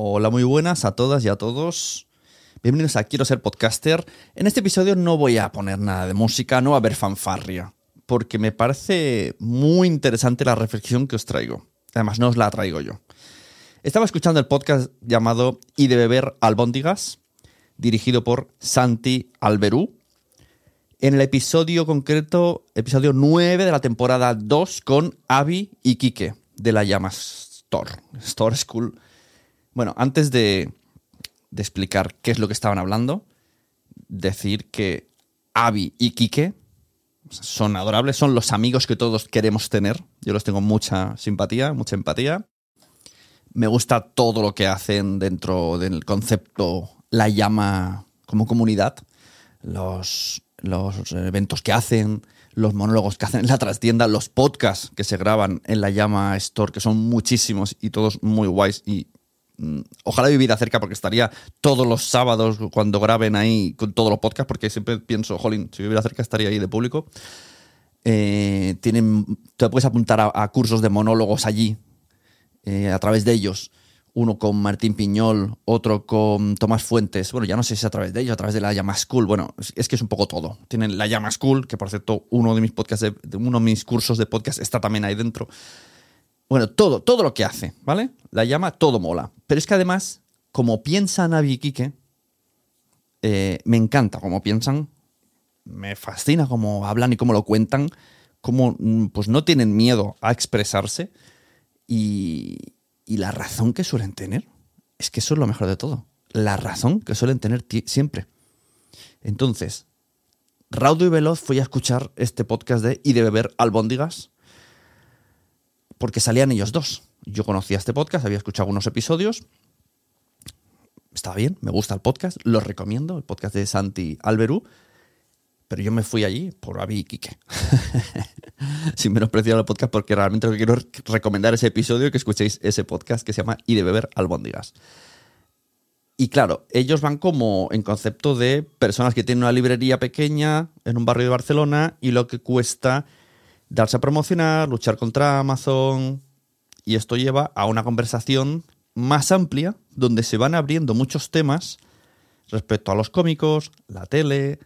Hola, muy buenas a todas y a todos. Bienvenidos a Quiero ser podcaster. En este episodio no voy a poner nada de música, no va a haber fanfarria, porque me parece muy interesante la reflexión que os traigo. Además, no os la traigo yo. Estaba escuchando el podcast llamado Y de beber albóndigas, dirigido por Santi Alberú. En el episodio concreto, episodio 9 de la temporada 2, con Avi y Quique, de la Llama Store, Store School. Bueno, antes de, explicar qué es lo que estaban hablando, decir que Avi y Quique son adorables, son los amigos que todos queremos tener. Yo los tengo mucha simpatía, mucha empatía. Me gusta todo lo que hacen dentro del concepto La Llama como comunidad. Los, eventos que hacen, los monólogos que hacen en la trastienda, los podcasts que se graban en la Llama Store, que son muchísimos y todos muy guays y ojalá viviera cerca porque estaría todos los sábados cuando graben ahí con todos los podcasts porque siempre pienso, jolín, si viviera cerca estaría ahí de público. Eh, tienen, te puedes apuntar a, cursos de monólogos allí eh, a través de ellos. Uno con Martín Piñol, otro con Tomás Fuentes. Bueno, ya no sé si es a través de ellos, a través de la Llama School. Bueno, es, que es un poco todo. Tienen la Llama School, que por cierto, uno de mis podcasts, de uno de mis cursos de podcast está también ahí dentro. Bueno, todo, todo lo que hace, ¿vale? La llama, todo mola. Pero es que además, como piensan Avi y Quique, eh, me encanta como piensan, me fascina cómo hablan y cómo lo cuentan, cómo mm, pues no tienen miedo a expresarse y, y la razón que suelen tener. Es que eso es lo mejor de todo. La razón que suelen tener siempre. Entonces, raudo y veloz fui a escuchar este podcast de Y de beber albóndigas porque salían ellos dos. Yo conocía este podcast, había escuchado algunos episodios. Estaba bien, me gusta el podcast, lo recomiendo, el podcast de Santi Alberú. Pero yo me fui allí por Avi y Quique. Sin menospreciar el podcast, porque realmente lo que quiero recomendar ese episodio, que escuchéis ese podcast que se llama Y de beber albóndigas. Y claro, ellos van como en concepto de personas que tienen una librería pequeña en un barrio de Barcelona y lo que cuesta darse a promocionar, luchar contra Amazon. Y esto lleva a una conversación más amplia donde se van abriendo muchos temas respecto a los cómicos, la tele,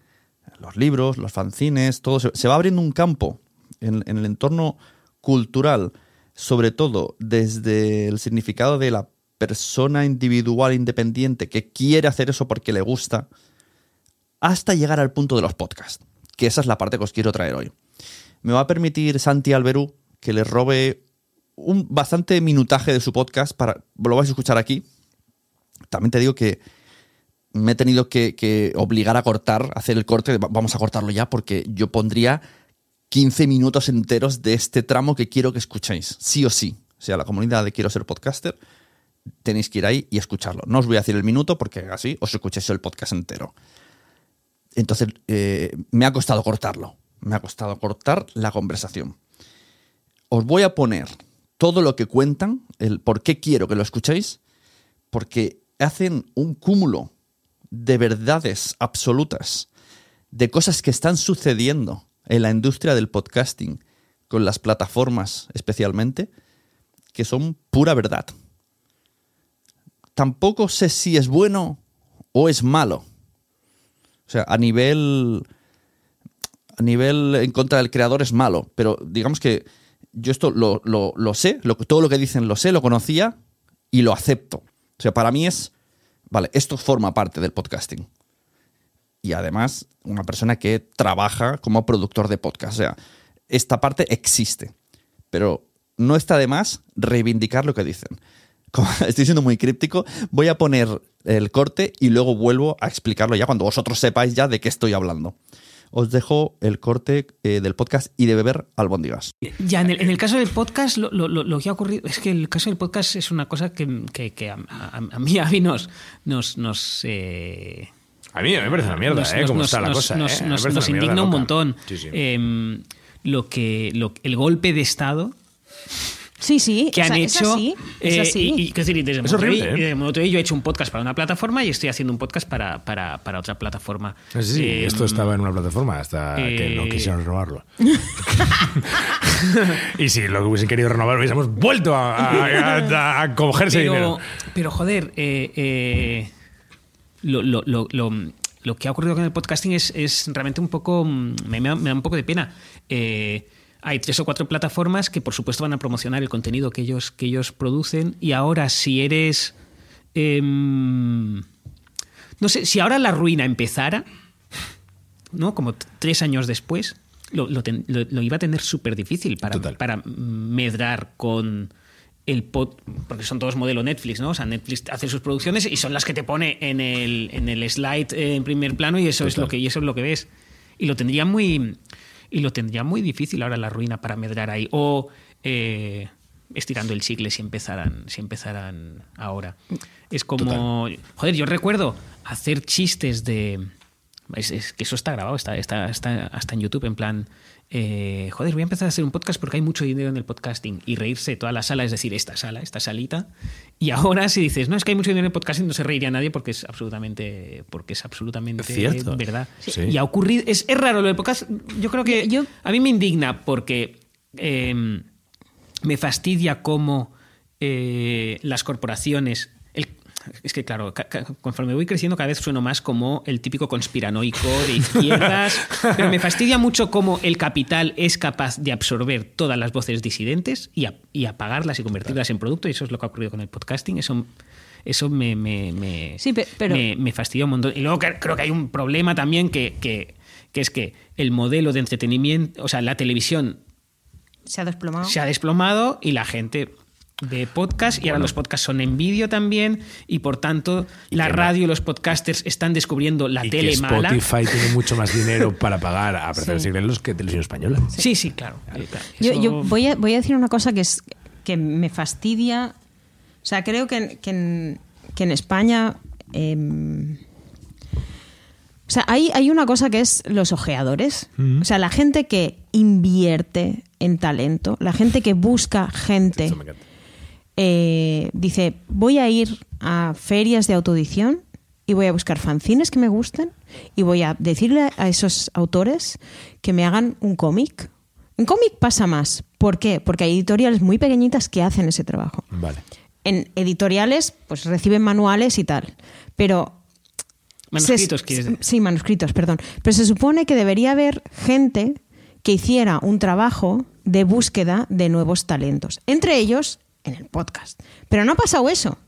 los libros, los fanzines, todo. Se, va abriendo un campo en, en el entorno cultural, sobre todo desde el significado de la persona individual independiente que quiere hacer eso porque le gusta, hasta llegar al punto de los podcasts, que esa es la parte que os quiero traer hoy. Me va a permitir Santi Alberú que le robe un bastante minutaje de su podcast para lo vais a escuchar aquí. También te digo que me he tenido que, obligar a cortar, hacer el corte, va- vamos a cortarlo ya, porque yo pondría 15 minutos enteros de este tramo que quiero que escuchéis, sí o sí. O sea, la comunidad de Quiero ser podcaster, tenéis que ir ahí y escucarlo. No os voy a decir el minuto porque así os escuchéis el podcast entero. Entonces, eh, me ha costado cortarlo. Me ha costado cortar la conversación. Os voy a poner todo lo que cuentan, el por qué quiero que lo escuchéis, porque hacen un cúmulo de verdades absolutas, de cosas que están sucediendo en la industria del podcasting, con las plataformas especialmente, que son pura verdad. Tampoco sé si es bueno o es malo. O sea, a nivel. Nivel en contra del creador es malo. Pero digamos que yo esto lo, lo- sé, todo lo que dicen lo sé, lo conocía. y lo acepto. O sea, para mí es, vale, esto forma parte del podcasting. Y además, una persona que trabaja como productor de podcast. O sea, esta parte existe. Pero no está de más reivindicar lo que dicen. Estoy siendo muy críptico, voy a poner el corte y luego vuelvo a explicarlo ya cuando vosotros sepáis ya de qué estoy hablando. Os dejo el corte eh, del podcast y de beber albóndigas. Ya, en el, en el caso del podcast, lo, lo- lo- lo que ha ocurrido es que el caso del podcast es una cosa que, que- que a, a- a mí, a mí nos. nos, nos, eh, A mí me parece una mierda, nos- ¿eh? nos- Como nos- está la nos- cosa. nos- ¿eh? Nos- indigna un montón. Sí, sí. Em, lo que, lo- el golpe de Estado Sí, sí, que han es hecho. así, es eh, así. y, y, decir, desde ¿eh? Monotoy yo he hecho un podcast para una plataforma y estoy haciendo un podcast para, para, para otra plataforma. Sí, sí, Em, esto estaba en una plataforma hasta que no eh, quisieron renovarlo. y si lo hubiesen querido renovar, hubiésemos vuelto a, a- a- a cogerse pero, dinero. pero joder, eh, eh, lo, lo- lo- lo- lo que ha ocurrido con el podcasting es, es realmente un poco. Me, me da un poco de pena. Eh, hay tres o cuatro plataformas que, por supuesto, van a promocionar el contenido que ellos, que ellos producen. Y ahora, si eres. em, no sé, si ahora la ruina empezara, ¿no? Como tres años después, lo, lo ten- lo- lo iba a tener súper difícil para, Total. para medrar con el pod, porque son todos modelo Netflix, ¿no? O sea, Netflix hace sus producciones y son las que te pone en el, en el slide eh, en primer plano y eso es lo que y eso es lo que ves. Y lo tendría muy y lo tendría muy difícil ahora la ruina para medrar ahí o eh, estirando el chicle si empezaran si empezaran ahora. Es como joder, yo recuerdo hacer chistes de es, es que eso está grabado, está, está, está hasta en YouTube, en plan, eh, joder, voy a empezar a hacer un podcast porque hay mucho dinero en el podcasting y reírse toda la sala, es decir, esta sala, esta salita. Y ahora si dices, no, es que hay mucho dinero en el podcasting, no se reiría nadie porque es absolutamente, porque es absolutamente cierto. verdad. Sí. Y ha ocurrido, es, es raro lo del podcast, yo creo que Yo- a mí me indigna porque eh, me fastidia cómo eh, las corporaciones... es que, claro, conforme voy creciendo, cada vez sueno más como el típico conspiranoico de izquierdas. pero me fastidia mucho cómo el capital es capaz de absorber todas las voces disidentes y, a- y apagarlas y convertirlas en producto. Y eso es lo que ha ocurrido con el podcasting. Eso, eso me, me, me- Sí, pe- pero- me, me fastidia un montón. Y luego creo que hay un problema también que, que, que es que el modelo de entretenimiento, o sea, la televisión Se ha desplomado. se ha desplomado y la gente ve podcast y ahora los podcasts son en vídeo también y por tanto la radio y los podcasters están descubriendo la y tele que mala. Spotify tiene mucho más dinero para pagar a precios siglos que Televisión Española. Sí, sí, claro. eh, claro. Yo, Eso- yo voy, a, voy a decir una cosa que, es, que me fastidia. O sea, creo que, en- que en, que en España. em, o sea, hay, hay una cosa que es los ojeadores. O sea, la gente que invierte en talento, la gente que busca gente. Eso me encanta. Eh, dice, voy a ir a ferias de autoedición y voy a buscar fanzines que me gusten y voy a decirle a esos autores que me hagan un cómic. Un cómic pasa más. ¿Por qué? Porque hay editoriales muy pequeñitas que hacen ese trabajo. Vale. En editoriales, pues reciben manuales y tal. Pero Manuscritos, se- quieres decir. Sí, manuscritos, perdón. Pero se supone que debería haber gente que hiciera un trabajo de búsqueda de nuevos talentos. Entre ellos, en el podcast. Pero no ha pasado eso.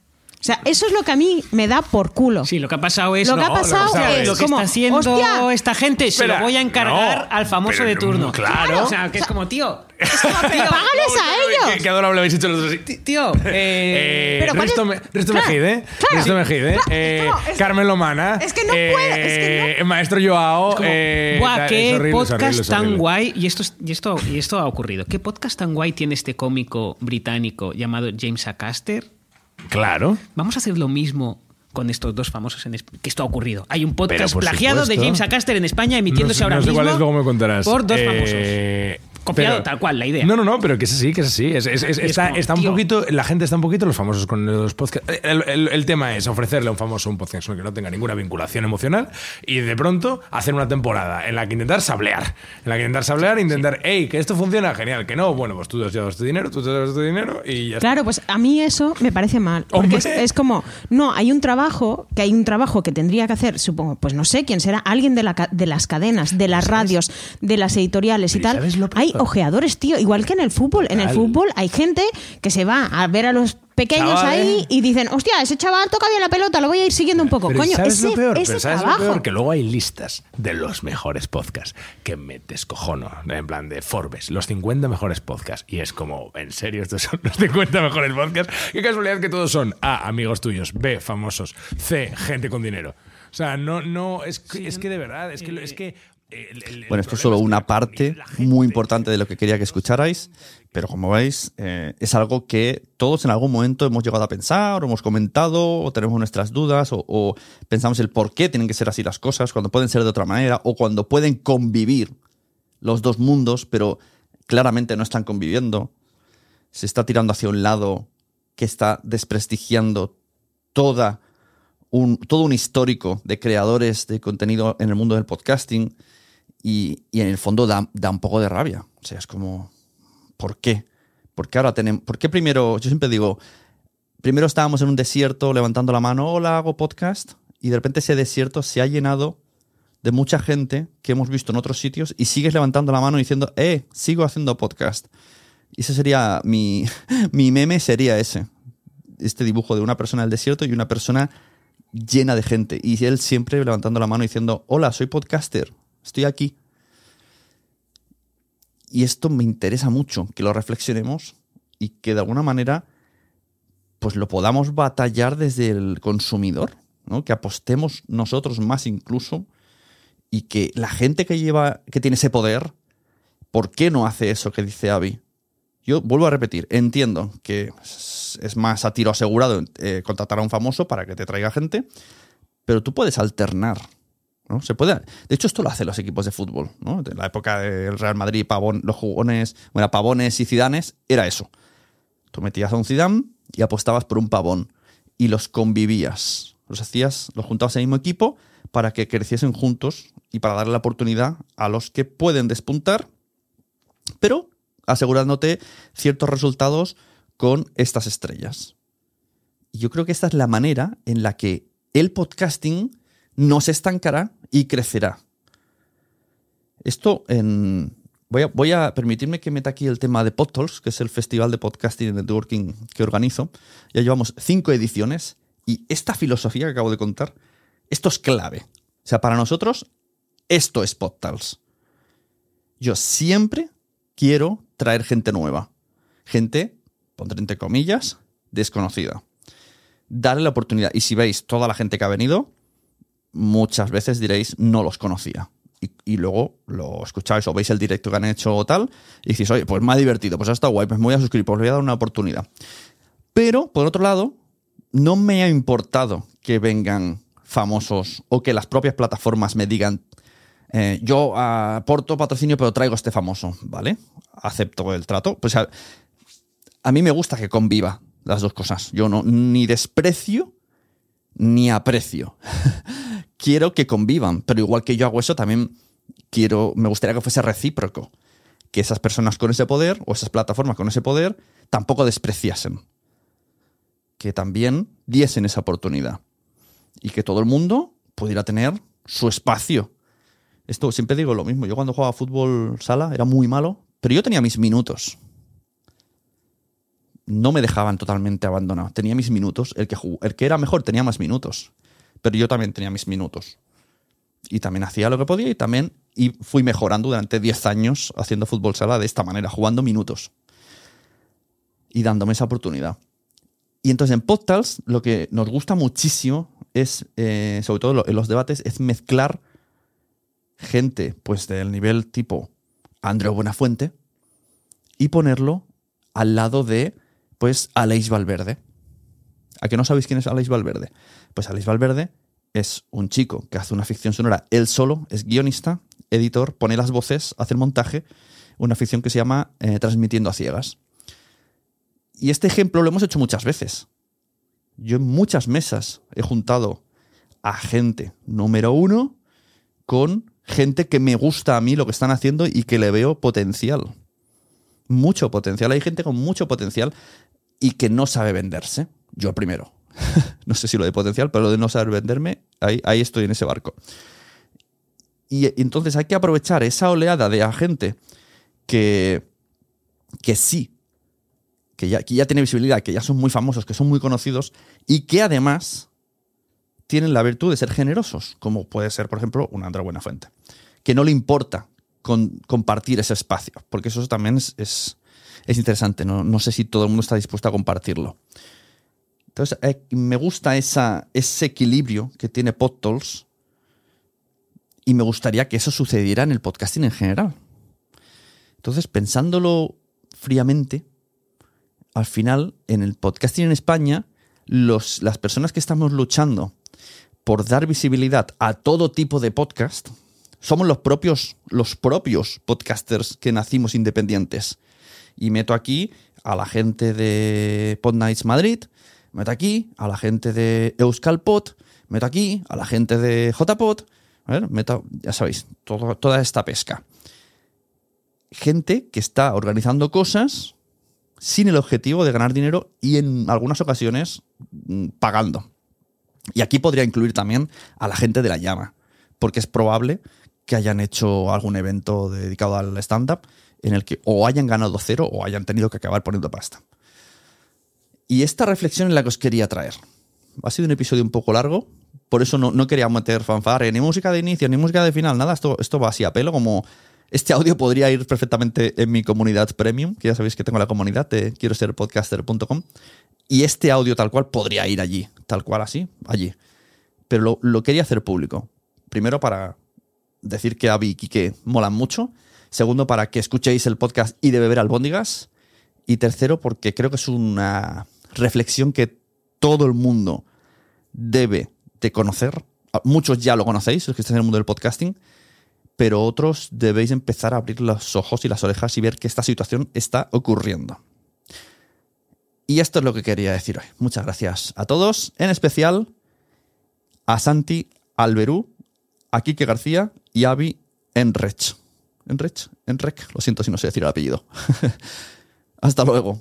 O sea, eso es lo que a mí me da por culo. Sí, lo que ha pasado es Lo que ha no, lo que pasado pasado es es- lo que como, está haciendo "Hostia, esta gente se lo voy a encargar no, al famoso pero de no, turno. claro. O sea, que es como, tío, pero págales a ellos. Qué, qué adorable habéis hecho los dos tío, eh, Eh, Pero ¿cuál Risto, es? Me- Risto Claro, Mejide, claro. Risto Mejide, Claro, eh, es Carmen Lomana, es que no puedo, es que eh, Maestro Joao, Es como, eh, "Buah, tal, qué es horrible, es podcast horrible, es tan horrible". guay. Y esto, es- y, esto, y esto ha ocurrido. ¿Qué podcast tan guay tiene este cómico británico llamado James Acaster? Claro. Vamos a hacer lo mismo con estos dos famosos en que esto ha ocurrido. Hay un podcast plagiado de. James Acaster en España emitiéndose no, sé- ahora no sé mismo. cuál es, luego me contarás. Por dos famosos. Eh, Copiado tal cual, la idea. No, no, no, pero que es así, que es así. Es- es- es- Es está, como, está un poquito, la gente está un poquito los famosos con los podcasts. El, el- el tema es ofrecerle a un famoso un podcast que no tenga ninguna vinculación emocional y de pronto hacer una temporada en la que intentar sablear. En la que intentar sablear, intentar, hey, que esto funciona, genial, que no, bueno, pues tú te has llevado este dinero, tú te has llevado este dinero y ya está. Claro, pues a mí eso me parece mal. Porque es, como, no, hay un trabajo, que hay un trabajo que tendría que hacer, supongo, pues no sé quién será, alguien de, la, de las cadenas, de las radios, de las editoriales y tal. ¿sabes lo- Hay ojeadores, tío. Igual que en el fútbol. En el fútbol hay gente que se va a ver a los pequeños Chavales. ahí y dicen, hostia, ese chaval toca bien la pelota, lo voy a ir siguiendo un poco. Pero Coño, ¿sabes ese, lo peor? ese Pero ¿sabes trabajo. lo peor? Que luego hay listas de los mejores podcasts que me descojono. En plan de Forbes, los 50 mejores podcasts. Y es como, ¿en serio estos son los 50 mejores podcasts? Qué casualidad que todos son A, amigos tuyos, B, famosos, C, gente con dinero. O sea, no, no, es que, es que de verdad, es que, es Bueno, esto es solo una parte muy importante de lo que quería que escucharais, pero como veis, eh, es algo que todos en algún momento hemos llegado a pensar, o hemos comentado, o tenemos nuestras dudas, o, o pensamos el por qué tienen que ser así las cosas, cuando pueden ser de otra manera, o cuando pueden convivir los dos mundos, pero claramente no están conviviendo. Se está tirando hacia un lado que está desprestigiando toda un, todo un histórico de creadores de contenido en el mundo del podcasting y, en el fondo da, da un poco de rabia. O sea, es como, ¿por qué? ¿Por qué ahora tenemos, por qué primero, yo siempre digo, primero estábamos en un desierto levantando la mano, hola, hago podcast, y de repente ese desierto se ha llenado de mucha gente que hemos visto en otros sitios y sigues levantando la mano diciendo, eh, sigo haciendo podcast. Y ese sería mi, mi meme, sería ese. Este dibujo de una persona en el desierto y una persona llena de gente. Y él siempre levantando la mano diciendo, hola, soy podcaster, estoy aquí. Y esto me interesa mucho, que lo reflexionemos y que de alguna manera pues lo podamos batallar desde el consumidor, ¿no? que apostemos nosotros más incluso y que la gente que lleva, que tiene ese poder, ¿por qué no hace eso que dice Avi? Yo vuelvo a repetir, entiendo que es más a tiro asegurado eh, contratar a un famoso para que te traiga gente, pero tú puedes alternar. ¿No? Se puede, de hecho, esto lo hacen los equipos de fútbol. ¿no? De la época del Real Madrid, los jugones, bueno, Pavones y Zidanes, era eso. Tú metías a un Zidane y apostabas por un Pavón y los convivías. Los hacías, los juntabas en el mismo equipo para que creciesen juntos y para darle la oportunidad a los que pueden despuntar, pero asegurándote ciertos resultados con estas estrellas. Y yo creo que esta es la manera en la que el podcasting no se estancará y crecerá. Esto en... Voy a, permitirme que meta aquí el tema de PodTalks, que es el festival de podcasting y networking que organizo. Ya llevamos cinco ediciones y esta filosofía que acabo de contar, esto es clave. O sea, para nosotros, esto es PodTalks. Yo siempre quiero traer gente nueva. Gente, pondré entre comillas, desconocida. Darle la oportunidad. Y si veis toda la gente que ha venido, muchas veces diréis, no los conocía. Y, luego lo escucháis o veis el directo que han hecho o tal, y decís, oye, pues me ha divertido, pues estado guay, pues me voy a suscribir, pues voy a dar una oportunidad. Pero, por otro lado, no me ha importado que vengan famosos o que las propias plataformas me digan, eh, yo aporto patrocinio, pero traigo este famoso, ¿vale? Acepto el trato. Pues a, a mí me gusta que conviva las dos cosas. Yo no ni desprecio ni aprecio. quiero que convivan, pero igual que yo hago eso, también quiero, me gustaría que fuese recíproco. Que esas personas con ese poder o esas plataformas con ese poder tampoco despreciasen. Que también diesen esa oportunidad. Y que todo el mundo pudiera tener su espacio. Esto siempre digo lo mismo. Yo cuando jugaba fútbol sala era muy malo, pero yo tenía mis minutos. No me dejaban totalmente abandonado. Tenía mis minutos. El que, el que era mejor tenía más minutos. Pero yo también tenía mis minutos. Y también hacía lo que podía y también y fui mejorando durante 10 años haciendo fútbol sala de esta manera, jugando minutos. Y dándome esa oportunidad. Y entonces en Podtals lo que nos gusta muchísimo es, eh, sobre todo en los debates, es mezclar gente pues del nivel tipo Andreu Buenafuente y ponerlo al lado de pues Aleix Valverde. ¿A que no sabéis quién es Aleix Valverde? Pues Aleix Valverde es un chico que hace una ficción sonora él solo, es guionista, editor, pone las voces, hace el montaje, una ficción que se llama eh, Transmitiendo a ciegas. Y este ejemplo lo hemos hecho muchas veces. Yo en muchas mesas he juntado a gente número uno con gente que me gusta a mí lo que están haciendo y que le veo potencial. Mucho potencial. Hay gente con mucho potencial y que no sabe venderse. Yo primero. no sé si lo de potencial, pero lo de no saber venderme, ahí, ahí estoy en ese barco. Y entonces hay que aprovechar esa oleada de a gente que, que sí, que ya, ya tiene visibilidad, que ya son muy famosos, que son muy conocidos y que además tienen la virtud de ser generosos, como puede ser, por ejemplo, un Andrés Buenafuente, que no le importa compartir ese espacio, porque eso también es, es- es interesante, ¿no? no sé si todo el mundo está dispuesto a compartirlo. Entonces, eh, me gusta ese equilibrio que tiene PodTools y me gustaría que eso sucediera en el podcasting en general. Entonces, pensándolo fríamente, al final, en el podcasting en España, los, las personas que estamos luchando por dar visibilidad a todo tipo de podcast, somos los propios, los propios podcasters que nacimos independientes. Y meto aquí a la gente de Pod Nights Madrid, meto aquí a la gente de Euskal Pod, meto aquí a la gente de ver, meto, ya sabéis, toda esta pesca. Gente que está organizando cosas sin el objetivo de ganar dinero y en algunas ocasiones mm, pagando. Y aquí podría incluir también a la gente de la llama, porque es probable que hayan hecho algún evento dedicado al stand-up en el que o hayan ganado cero o hayan tenido que acabar poniendo pasta. Y esta reflexión es la que os quería traer. Ha sido un episodio un poco largo, por eso no, no quería meter fanfare, ni música de inicio, ni música de final, nada, esto, esto va así a pelo, como este audio podría ir perfectamente en mi comunidad premium, que ya sabéis que tengo la comunidad de quiero ser podcaster.com, y este audio tal cual podría ir allí, tal cual así, allí. Pero lo, lo quería hacer público. Primero para decir que Avi y Kike molan mucho. Segundo, para que escuchéis el podcast y de beber albóndigas. Y tercero, porque creo que es una reflexión que todo el mundo debe de conocer. Muchos ya lo conocéis, los que estáis en el mundo del podcasting, pero otros debéis empezar a abrir los ojos y las orejas y ver que esta situación está ocurriendo. Y esto es lo que quería decir hoy. Muchas gracias a todos, en especial a Santi Alberú, a Quique García y a Avi Enrech. Enrech, Enrec, lo siento si no sé decir el apellido. Hasta luego.